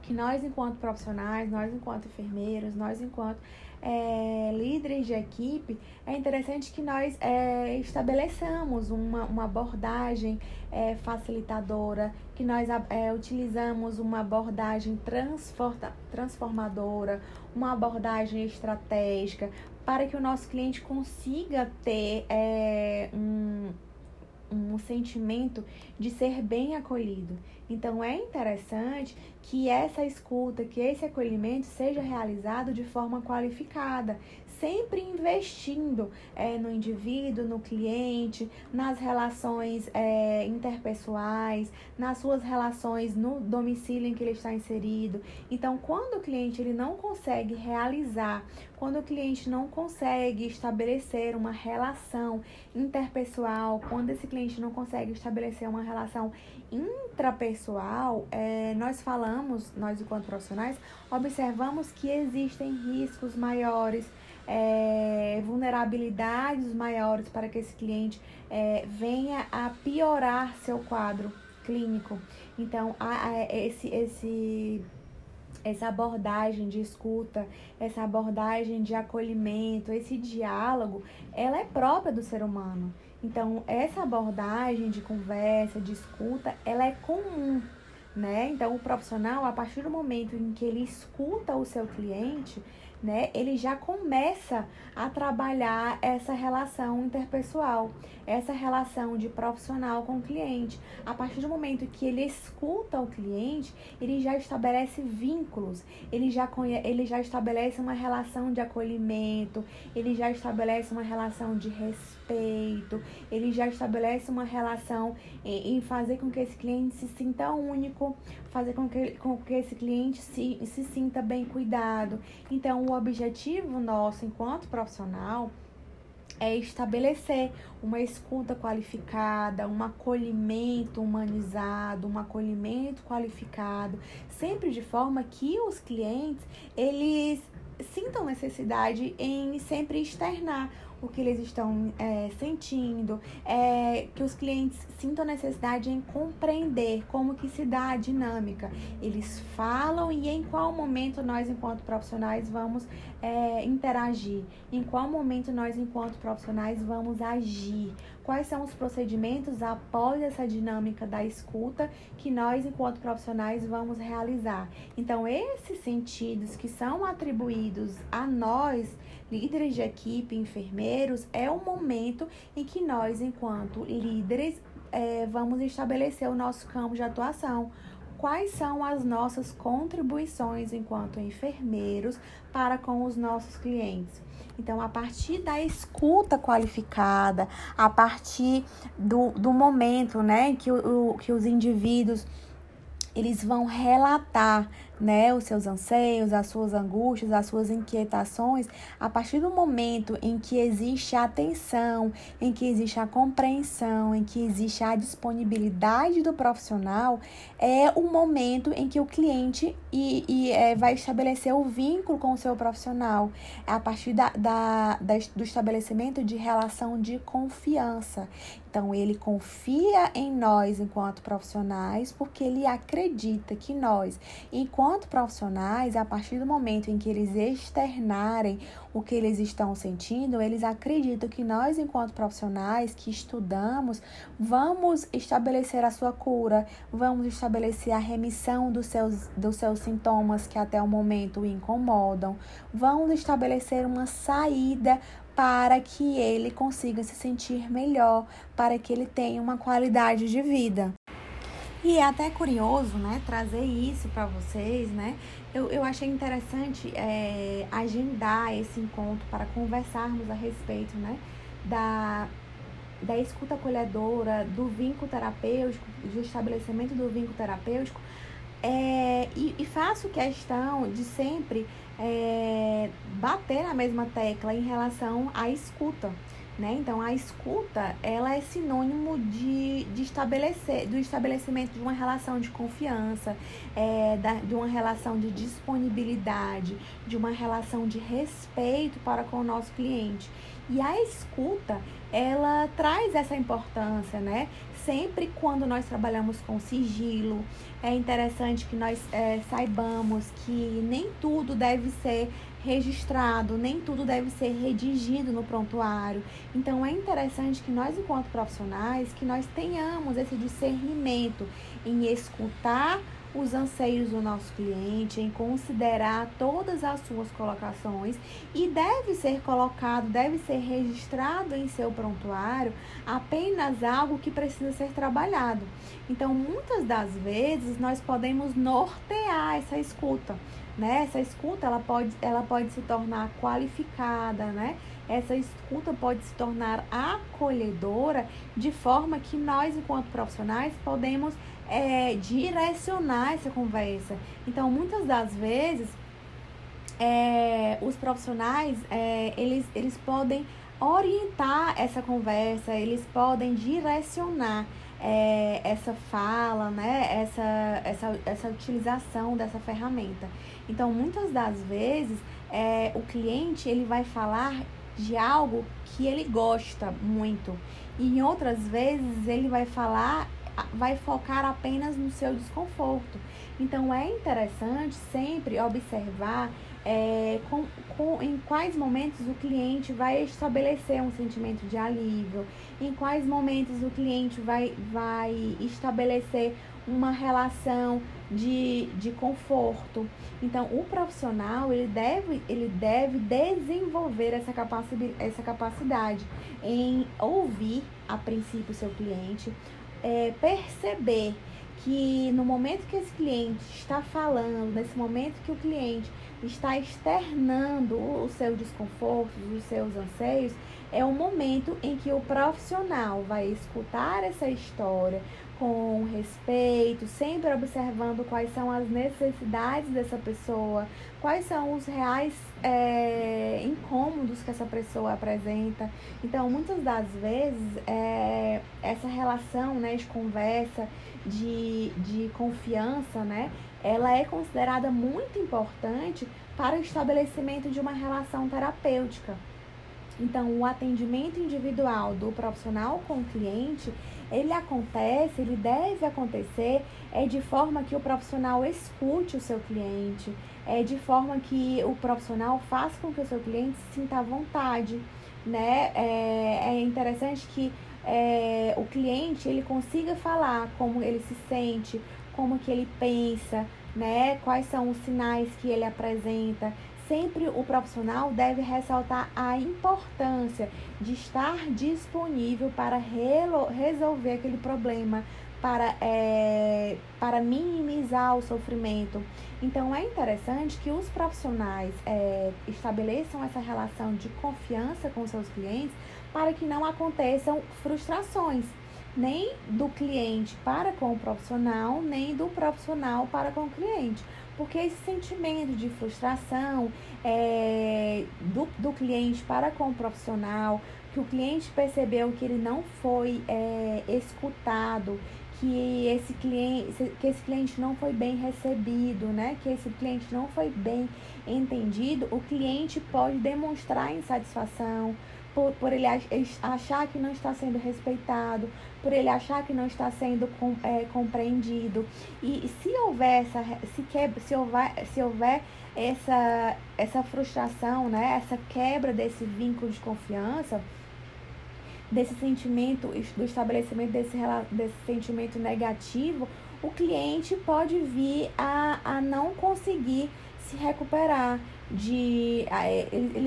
que nós, enquanto profissionais, nós, enquanto enfermeiros, nós, enquanto é, líderes de equipe, é interessante que nós é, estabeleçamos uma, uma abordagem é, facilitadora, que nós é, utilizamos uma abordagem transformadora, uma abordagem estratégica, para que o nosso cliente consiga ter é, um um sentimento de ser bem acolhido. Então é interessante que essa escuta, que esse acolhimento seja realizado de forma qualificada, sempre investindo é, no indivíduo, no cliente, nas relações é, interpessoais, nas suas relações no domicílio em que ele está inserido. Então, quando o cliente ele não consegue realizar, quando o cliente não consegue estabelecer uma relação interpessoal, quando esse cliente não consegue estabelecer uma relação intrapessoal, é, nós falamos, nós enquanto profissionais, observamos que existem riscos maiores é, vulnerabilidades maiores para que esse cliente é, venha a piorar seu quadro clínico. Então, a, a, esse, esse, essa abordagem de escuta, essa abordagem de acolhimento, esse diálogo, ela é própria do ser humano. Então, essa abordagem de conversa, de escuta, ela é comum, né? Então, o profissional, a partir do momento em que ele escuta o seu cliente, né, ele já começa a trabalhar essa relação interpessoal, essa relação de profissional com o cliente. A partir do momento que ele escuta o cliente, ele já estabelece vínculos, ele já, ele já estabelece uma relação de acolhimento, ele já estabelece uma relação de respeito, ele já estabelece uma relação em, em fazer com que esse cliente se sinta único, fazer com que, com que esse cliente se, se sinta bem cuidado. Então, o objetivo nosso enquanto profissional é estabelecer uma escuta qualificada, um acolhimento humanizado, um acolhimento qualificado, sempre de forma que os clientes eles sintam necessidade em sempre externar o que eles estão é, sentindo, é, que os clientes sintam necessidade em compreender como que se dá a dinâmica. Eles falam e em qual momento nós, enquanto profissionais, vamos é, interagir, em qual momento nós, enquanto profissionais, vamos agir, quais são os procedimentos após essa dinâmica da escuta que nós, enquanto profissionais, vamos realizar. Então, esses sentidos que são atribuídos a nós, líderes de equipe, enfermeiros, é o momento em que nós, enquanto líderes, é, vamos estabelecer o nosso campo de atuação. Quais são as nossas contribuições enquanto enfermeiros para com os nossos clientes? Então, a partir da escuta qualificada, a partir do, do momento né, que, o, que os indivíduos eles vão relatar né, os seus anseios, as suas angústias, as suas inquietações, a partir do momento em que existe a atenção, em que existe a compreensão, em que existe a disponibilidade do profissional, é o momento em que o cliente e, e é, vai estabelecer o vínculo com o seu profissional. É a partir da, da, da, do estabelecimento de relação de confiança. Então, ele confia em nós enquanto profissionais, porque ele acredita que nós, enquanto profissionais, a partir do momento em que eles externarem o que eles estão sentindo, eles acreditam que nós, enquanto profissionais que estudamos, vamos estabelecer a sua cura, vamos estabelecer a remissão dos seus, dos seus sintomas que até o momento o incomodam, vamos estabelecer uma saída para que ele consiga se sentir melhor, para que ele tenha uma qualidade de vida. E é até curioso, né, trazer isso para vocês, né? Eu, eu achei interessante é, agendar esse encontro para conversarmos a respeito, né, da, da escuta acolhedora, do vínculo terapêutico, do estabelecimento do vínculo terapêutico, é, e, e, faço questão de sempre é, bater na mesma tecla em relação à escuta. Né? Então, a escuta ela é sinônimo de, de estabelecer, do estabelecimento de uma relação de confiança, é, da, de uma relação de disponibilidade, de uma relação de respeito para com o nosso cliente. E a escuta, ela traz essa importância, né? Sempre quando nós trabalhamos com sigilo, é interessante que nós é, saibamos que nem tudo deve ser registrado, nem tudo deve ser redigido no prontuário. Então é interessante que nós, enquanto profissionais, que nós tenhamos esse discernimento em escutar os anseios do nosso cliente, em considerar todas as suas colocações e deve ser colocado, deve ser registrado em seu prontuário apenas algo que precisa ser trabalhado. Então, muitas das vezes nós podemos nortear essa escuta né? Essa escuta ela pode, ela pode se tornar qualificada, né? Essa escuta pode se tornar acolhedora de forma que nós, enquanto profissionais, podemos é, direcionar essa conversa. Então, muitas das vezes, é, os profissionais, é, eles, eles podem orientar essa conversa, eles podem direcionar é, essa fala, né? essa, essa, essa utilização dessa ferramenta. Então, muitas das vezes, é, o cliente ele vai falar de algo que ele gosta muito. E em outras vezes ele vai falar, vai focar apenas no seu desconforto. Então é interessante sempre observar é, com, em quais momentos o cliente vai estabelecer um sentimento de alívio, em quais momentos o cliente vai, vai estabelecer uma relação de, de conforto. Então, o profissional ele deve, ele deve desenvolver essa capacidade, essa capacidade em ouvir a princípio o seu cliente, é, perceber que no momento que esse cliente está falando, nesse momento que o cliente está externando os seus desconfortos, os seus anseios, é o momento em que o profissional vai escutar essa história com respeito, sempre observando quais são as necessidades dessa pessoa, quais são os reais é, incômodos que essa pessoa apresenta. Então, muitas das vezes, é, essa relação né, de conversa, de, de confiança, né, ela é considerada muito importante para o estabelecimento de uma relação terapêutica. Então, o atendimento individual do profissional com o cliente, ele acontece, ele deve acontecer é de forma que o profissional escute o seu cliente, é de forma que o profissional faça com que o seu cliente se sinta à vontade, né? É, é interessante que é, o cliente ele consiga falar como ele se sente, como que ele pensa, né? Quais são os sinais que ele apresenta, sempre o profissional deve ressaltar a importância de estar disponível para resolver aquele problema, para, é, para minimizar o sofrimento. Então, é interessante que os profissionais é, estabeleçam essa relação de confiança com seus clientes para que não aconteçam frustrações, nem do cliente para com o profissional, nem do profissional para com o cliente Porque esse sentimento de frustração é, do, do cliente para com o profissional, que o cliente percebeu que ele não foi é, escutado, que esse cliente que esse cliente não foi bem recebido, né? Que esse cliente não foi bem entendido, o cliente pode demonstrar insatisfação por, por ele achar que não está sendo respeitado, por ele achar que não está sendo com, é, compreendido. E, se houver essa, se, quebra, se houver, se houver essa, essa frustração, né? Essa quebra desse vínculo de confiança, desse sentimento, do estabelecimento desse, desse sentimento negativo, o cliente pode vir a, a não conseguir se recuperar de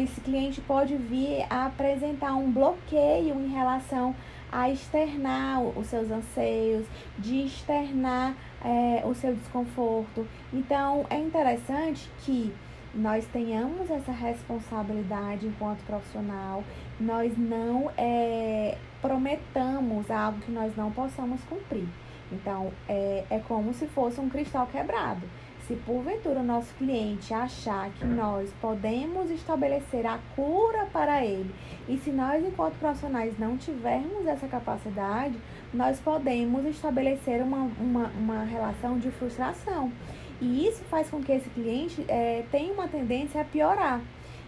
esse cliente pode vir a apresentar um bloqueio em relação a externar os seus anseios, de externar é, o seu desconforto. Então é interessante que nós tenhamos essa responsabilidade enquanto profissional, nós não é, prometamos algo que nós não possamos cumprir. Então, é, é como se fosse um cristal quebrado. Se porventura o nosso cliente achar que nós podemos estabelecer a cura para ele, e se nós, enquanto profissionais, não tivermos essa capacidade, nós podemos estabelecer uma, uma, uma relação de frustração. E isso faz com que esse cliente é, tenha uma tendência a piorar.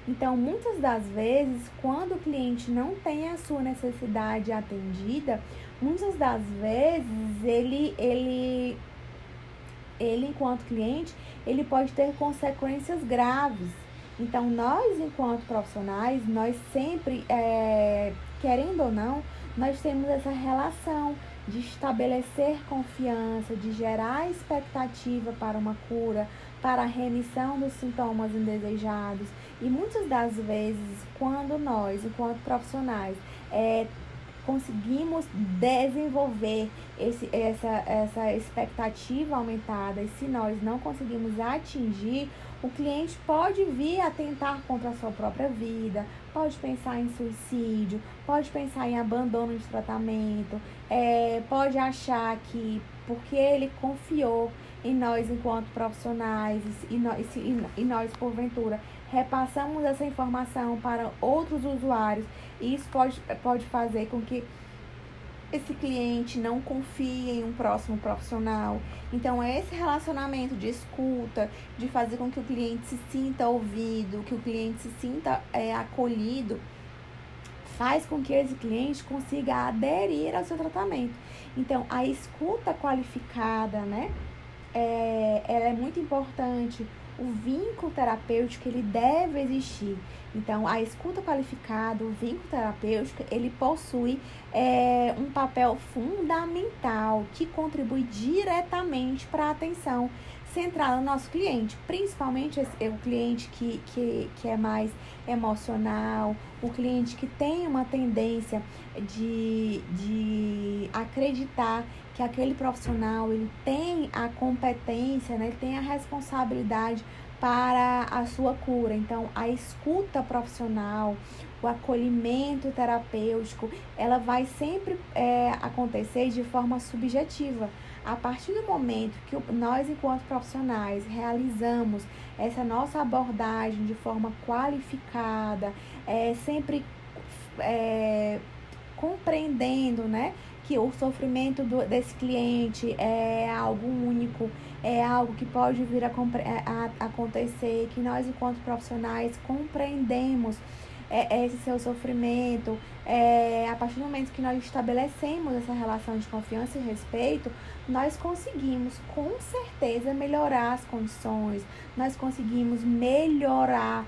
Então, muitas das vezes, quando o cliente não tem a sua necessidade atendida, muitas das vezes ele, ele, ele enquanto cliente, ele pode ter consequências graves. Então, nós, enquanto profissionais, nós sempre, é, querendo ou não, nós temos essa relação de estabelecer confiança, de gerar expectativa para uma cura, para a remissão dos sintomas indesejados. E muitas das vezes, quando nós, enquanto profissionais, é, conseguimos desenvolver esse, essa, essa expectativa aumentada. E se nós não conseguimos atingir, o cliente pode vir a tentar contra a sua própria vida, pode pensar em suicídio, pode pensar em abandono de tratamento, é, pode achar que porque ele confiou em nós enquanto profissionais e nós, e, nós porventura repassamos essa informação para outros usuários e isso pode, pode fazer com que esse cliente não confie em um próximo profissional. Então, é esse relacionamento de escuta, de fazer com que o cliente se sinta ouvido, que o cliente se sinta é, acolhido, faz com que esse cliente consiga aderir ao seu tratamento. Então, a escuta qualificada, né? É, ela é muito importante o vínculo terapêutico ele deve existir. Então, a escuta qualificada, o vínculo terapêutico, ele possui é, um papel fundamental que contribui diretamente para a atenção centrada no nosso cliente, principalmente esse, o cliente que, que, que é mais emocional, o cliente que tem uma tendência de, de acreditar que aquele profissional ele tem a competência, né, ele tem a responsabilidade para a sua cura. Então, a escuta profissional, o acolhimento terapêutico, ela vai sempre é, acontecer de forma subjetiva. A partir do momento que nós, enquanto profissionais, realizamos essa nossa abordagem de forma qualificada, é, sempre é, compreendendo, né? Que o sofrimento do, desse cliente é algo único, é algo que pode vir a, a, a acontecer, que nós, enquanto profissionais, compreendemos é, é, esse seu sofrimento. É, a partir do momento que nós estabelecemos essa relação de confiança e respeito, nós conseguimos com certeza melhorar as condições, nós conseguimos melhorar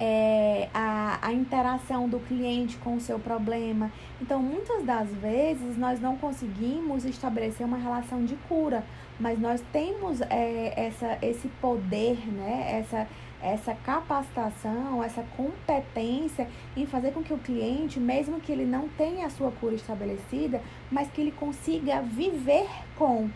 é, a, a interação do cliente com o seu problema. Então, muitas das vezes, nós não conseguimos estabelecer uma relação de cura, mas nós temos é, essa, esse poder, né? essa, essa capacitação, essa competência em fazer com que o cliente, mesmo que ele não tenha a sua cura estabelecida, mas que ele consiga viver com.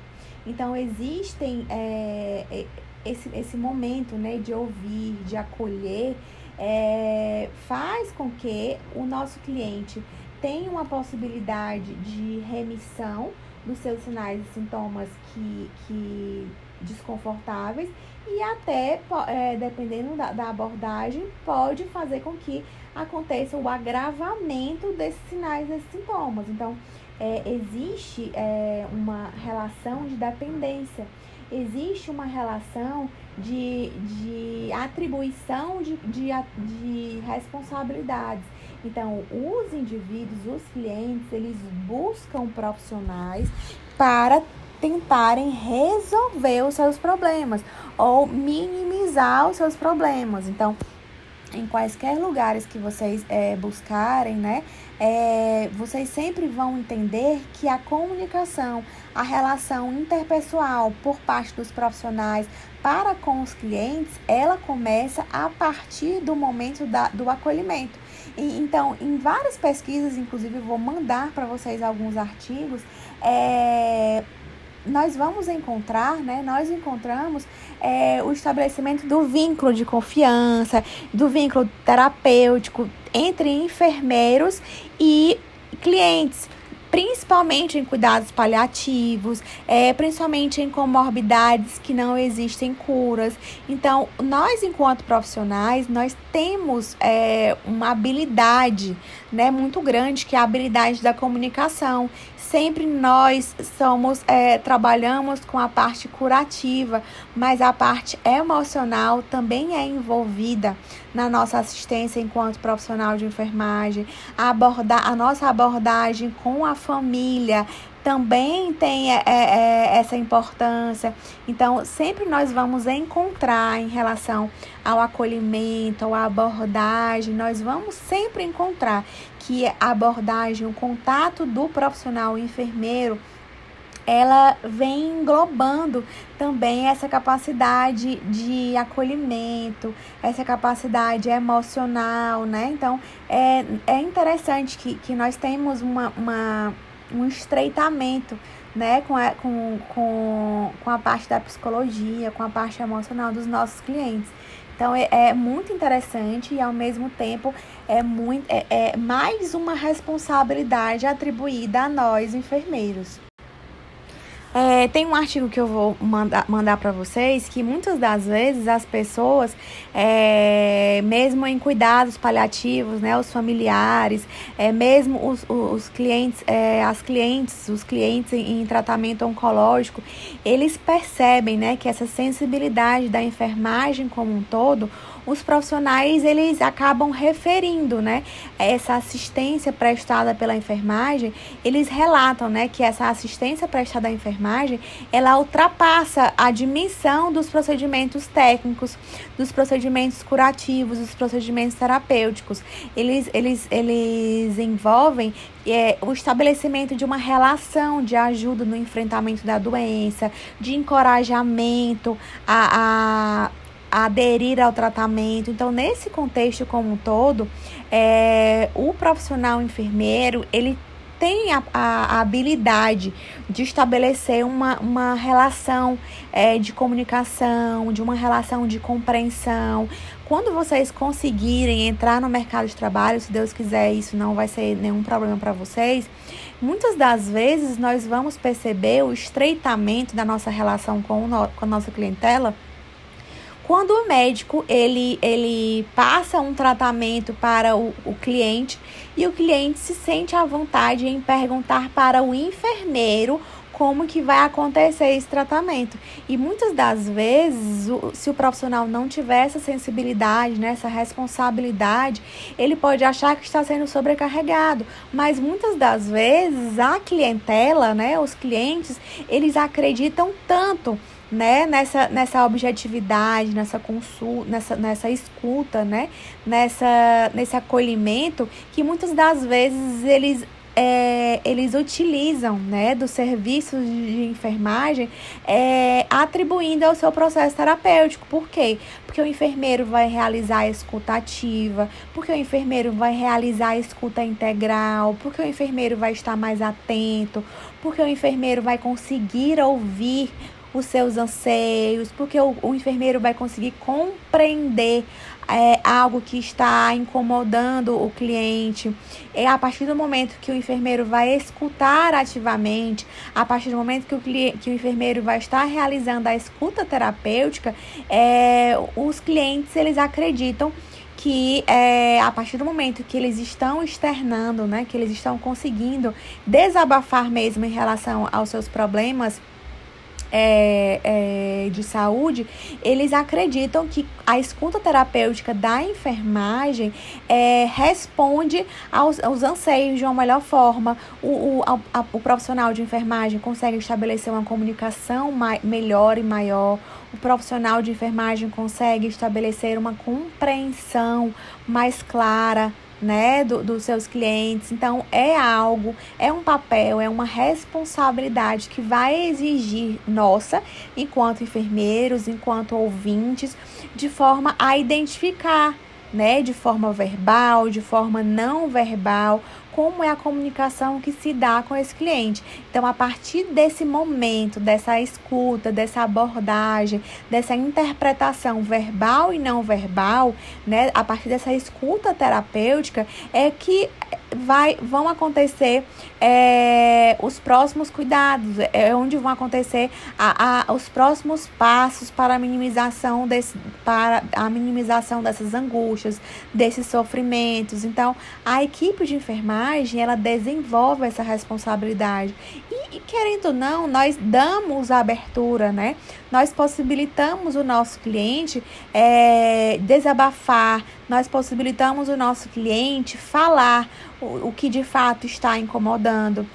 Então, existem é, esse, esse momento né, de ouvir, de acolher, é, faz com que o nosso cliente tenha uma possibilidade de remissão dos seus sinais e sintomas que, que desconfortáveis e até, é, dependendo da, da abordagem, pode fazer com que aconteça o agravamento desses sinais, desses sintomas. Então, é, existe é, uma relação de dependência, existe uma relação de, de atribuição de, de, de responsabilidades. Então, os indivíduos, os clientes, eles buscam profissionais para tentarem resolver os seus problemas ou minimizar os seus problemas. Então, em quaisquer lugares que vocês é, buscarem, né, é, vocês sempre vão entender que a comunicação, a relação interpessoal por parte dos profissionais para com os clientes, ela começa a partir do momento da, do acolhimento. E, então, em várias pesquisas, inclusive, vou mandar para vocês alguns artigos, é, nós vamos encontrar, né? Nós encontramos é, o estabelecimento do vínculo de confiança, do vínculo terapêutico entre enfermeiros e clientes principalmente em cuidados paliativos, é, principalmente em comorbidades que não existem curas. Então, nós, enquanto profissionais, nós temos é, uma habilidade né, muito grande, que é a habilidade da comunicação sempre nós somos é, trabalhamos com a parte curativa, mas a parte emocional também é envolvida na nossa assistência enquanto profissional de enfermagem, a, abordar, a nossa abordagem com a família também tem é, é, essa importância. Então, sempre nós vamos encontrar em relação ao acolhimento, à abordagem, nós vamos sempre encontrar que a abordagem, o contato do profissional enfermeiro, ela vem englobando também essa capacidade de acolhimento, essa capacidade emocional, né? Então, é, é interessante que, que nós temos uma, uma um estreitamento né, com, a, com, com, com a parte da psicologia, com a parte emocional dos nossos clientes. Então é, é muito interessante e ao mesmo tempo é, muito, é, é mais uma responsabilidade atribuída a nós, enfermeiros. É, tem um artigo que eu vou mandar, mandar para vocês que muitas das vezes as pessoas, é, mesmo em cuidados paliativos, né, os familiares, é, mesmo os, os clientes, é, as clientes, os clientes em, em, tratamento oncológico, eles percebem né, que essa sensibilidade da enfermagem como um todo os profissionais eles acabam referindo, né, essa assistência prestada pela enfermagem, eles relatam, né, que essa assistência prestada à enfermagem, ela ultrapassa a dimensão dos procedimentos técnicos, dos procedimentos curativos, dos procedimentos terapêuticos. Eles eles eles envolvem é, o estabelecimento de uma relação de ajuda no enfrentamento da doença, de encorajamento a, a aderir ao tratamento. Então, nesse contexto como um todo, é, o profissional enfermeiro, ele tem a, a, a, habilidade de estabelecer uma, uma relação é, de comunicação, de uma relação de compreensão. Quando vocês conseguirem entrar no mercado de trabalho, se Deus quiser, isso não vai ser nenhum problema para vocês. Muitas das vezes nós vamos perceber o estreitamento da nossa relação com, o, com a nossa clientela quando o médico ele, ele passa um tratamento para o, o cliente e o cliente se sente à vontade em perguntar para o enfermeiro como que vai acontecer esse tratamento. E muitas das vezes, se o profissional não tiver essa sensibilidade, né, essa responsabilidade, ele pode achar que está sendo sobrecarregado. Mas muitas das vezes a clientela, né, os clientes, eles acreditam tanto né, nessa, nessa objetividade, nessa consulta, nessa, nessa escuta, né, nessa, nesse acolhimento, que muitas das vezes eles é, eles utilizam né, dos serviços de enfermagem é, atribuindo ao seu processo terapêutico. Por quê? Porque o enfermeiro vai realizar a escuta ativa, porque o enfermeiro vai realizar a escuta integral, porque o enfermeiro vai estar mais atento, porque o enfermeiro vai conseguir ouvir os seus anseios, porque o, o enfermeiro vai conseguir compreender é algo que está incomodando o cliente. É a partir do momento que o enfermeiro vai escutar ativamente, a partir do momento que o, que o enfermeiro vai estar realizando a escuta terapêutica, é, os clientes eles acreditam que é, a partir do momento que eles estão externando, né, que eles estão conseguindo desabafar mesmo em relação aos seus problemas, é, é, de saúde, eles acreditam que a escuta terapêutica da enfermagem é, responde aos, aos anseios de uma melhor forma. O, o, a, o profissional de enfermagem consegue estabelecer uma comunicação mai, melhor e maior. O profissional de enfermagem consegue estabelecer uma compreensão mais clara né, do, dos seus clientes. Então, é algo, é um papel, é uma responsabilidade que vai exigir nossa, enquanto enfermeiros, enquanto ouvintes, de forma a identificar, né, de forma verbal, de forma não verbal, como é a comunicação que se dá com esse cliente. Então, a partir desse momento, dessa escuta, dessa abordagem, dessa interpretação verbal e não verbal, né, a partir dessa escuta terapêutica, é que vai, vão acontecer é, os próximos cuidados, é onde vão acontecer a, a, os próximos passos para a minimização desse, para a minimização dessas angústias, desses sofrimentos. Então, a equipe de enfermagem ela desenvolve essa responsabilidade e, e querendo ou não, nós damos a abertura, né? Nós possibilitamos o nosso cliente é, desabafar, nós possibilitamos o nosso cliente falar o, o que de fato está incomodando.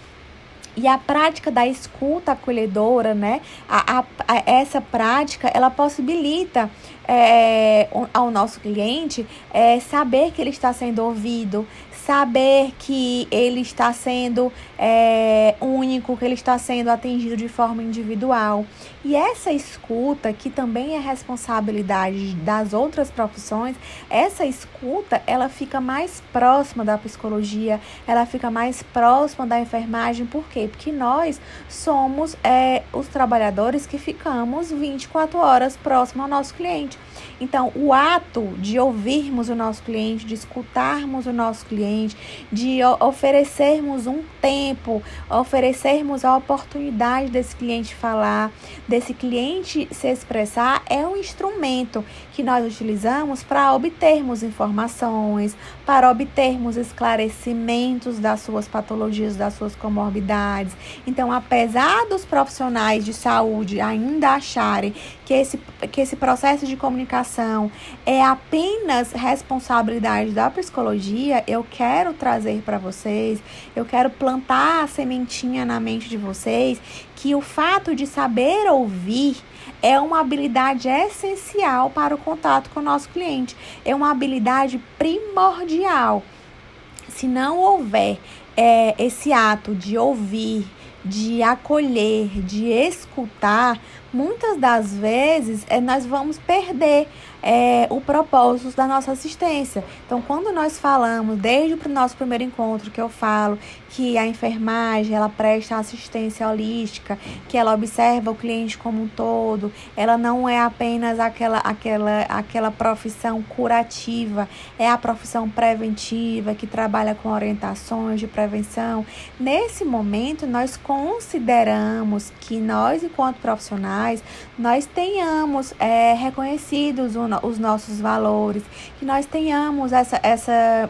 E a prática da escuta acolhedora, né? A, a, a essa prática, ela possibilita é, ao nosso cliente é, saber que ele está sendo ouvido, saber que ele está sendo é, único, que ele está sendo atendido de forma individual. E essa escuta, que também é responsabilidade das outras profissões, essa escuta, ela fica mais próxima da psicologia, ela fica mais próxima da enfermagem, por quê? Porque nós somos é, os trabalhadores que ficamos 24 horas próximo ao nosso cliente. Então, o ato de ouvirmos o nosso cliente, de escutarmos o nosso cliente, de oferecermos um tempo, oferecermos a oportunidade desse cliente falar, desse cliente se expressar, é um instrumento que nós utilizamos para obtermos informações, para obtermos esclarecimentos das suas patologias, das suas comorbidades. Então, apesar dos profissionais de saúde ainda acharem que esse, que esse processo de comunicação é apenas responsabilidade da psicologia, eu quero trazer para vocês, eu quero plantar a sementinha na mente de vocês que o fato de saber ouvir é uma habilidade essencial para o contato com o nosso cliente, é uma habilidade primordial. Se não houver é, esse ato de ouvir, de acolher, de escutar, muitas das vezes é, nós vamos perder é, o propósito da nossa assistência. Então, quando nós falamos, desde o nosso primeiro encontro, que eu falo que a enfermagem ela presta assistência holística, que ela observa o cliente como um todo, ela não é apenas aquela, aquela, aquela profissão curativa, é a profissão preventiva que trabalha com orientações de prevenção. Nesse momento, nós consideramos que nós, enquanto profissionais, nós tenhamos é, reconhecidos os nossos valores, que nós tenhamos essa, essa,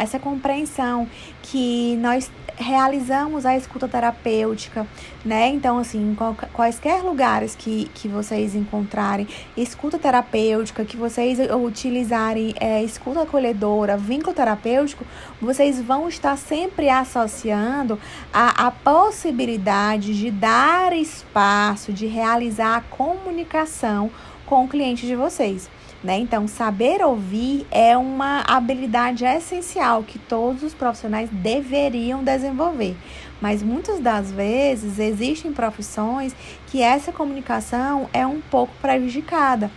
essa compreensão que nós realizamos a escuta terapêutica, né? Então, assim, quaisquer lugares que, que vocês encontrarem escuta terapêutica, que vocês utilizarem é, escuta acolhedora, vínculo terapêutico, vocês vão estar sempre associando a, a possibilidade de dar espaço, de realizar a comunicação com o cliente de vocês. Né? Então, saber ouvir é uma habilidade essencial que todos os profissionais deveriam desenvolver. Mas muitas das vezes existem profissões que essa comunicação é um pouco prejudicada.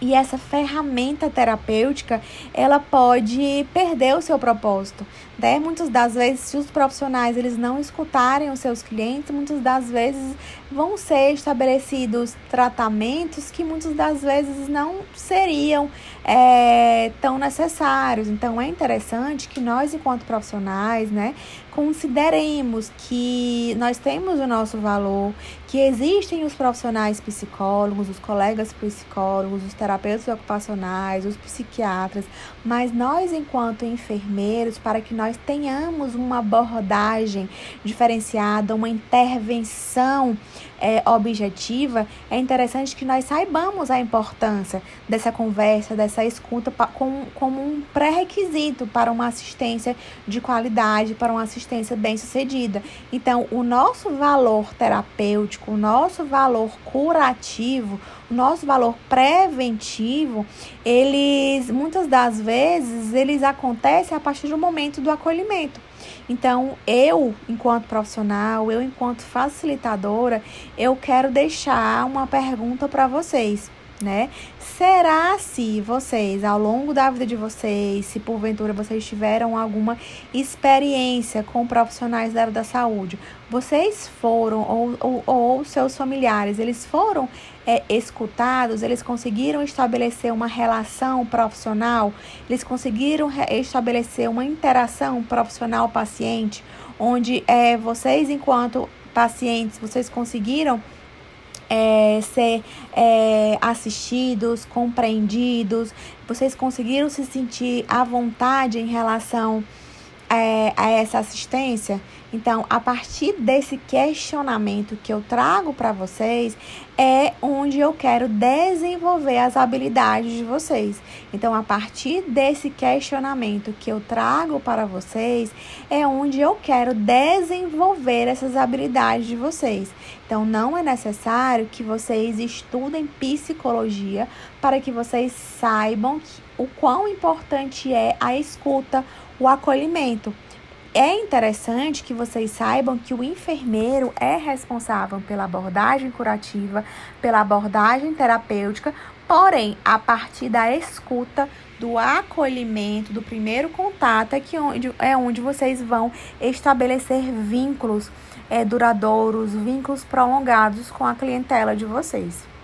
E essa ferramenta terapêutica, ela pode perder o seu propósito, Né? Muitas das vezes, se os profissionais eles não escutarem os seus clientes, muitas das vezes vão ser estabelecidos tratamentos que muitas das vezes não seriam é, tão necessários. Então, é interessante que nós, enquanto profissionais, né, consideremos que nós temos o nosso valor, que existem os profissionais psicólogos, os colegas psicólogos, os terapeutas ocupacionais, os psiquiatras, mas nós, enquanto enfermeiros, para que nós tenhamos uma abordagem diferenciada, uma intervenção é, objetiva, é interessante que nós saibamos a importância dessa conversa, dessa escuta como, como um pré-requisito para uma assistência de qualidade, para uma assistência bem-sucedida. Então, o nosso valor terapêutico, o nosso valor curativo, o nosso valor preventivo, eles muitas das vezes eles acontecem a partir do momento do acolhimento. Então, eu, enquanto profissional, eu, enquanto facilitadora, eu quero deixar uma pergunta para vocês né? Será se vocês, ao longo da vida de vocês, se porventura vocês tiveram alguma experiência com profissionais da área da saúde, vocês foram, ou, ou, ou seus familiares, eles foram é, escutados, eles conseguiram estabelecer uma relação profissional, eles conseguiram estabelecer uma interação profissional-paciente, onde é, vocês, enquanto pacientes, vocês conseguiram é, ser é, assistidos, compreendidos, vocês conseguiram se sentir à vontade em relação é, a essa assistência? Então, a partir desse questionamento que eu trago para vocês, é onde eu quero desenvolver as habilidades de vocês. Então, a partir desse questionamento que eu trago para vocês, é onde eu quero desenvolver essas habilidades de vocês. Então, não é necessário que vocês estudem psicologia para que vocês saibam o quão importante é a escuta, o acolhimento. É interessante que vocês saibam que o enfermeiro é responsável pela abordagem curativa, pela abordagem terapêutica, porém, a partir da escuta, do acolhimento, do primeiro contato, é, que onde, é onde vocês vão estabelecer vínculos é, duradouros, vínculos prolongados com a clientela de vocês.